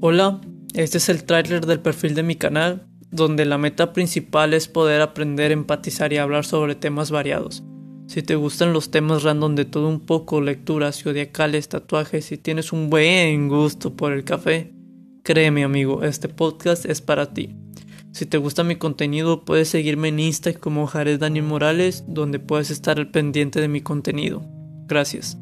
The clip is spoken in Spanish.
Hola, este es el tráiler del perfil de mi canal, donde la meta principal es poder aprender, empatizar y hablar sobre temas variados. Si te gustan los temas random de todo un poco, lecturas, zodiacales, tatuajes y tienes un buen gusto por el café, créeme amigo, este podcast es para ti. Si te gusta mi contenido, puedes seguirme en Insta como Jared Daniel Morales, donde puedes estar al pendiente de mi contenido. Gracias.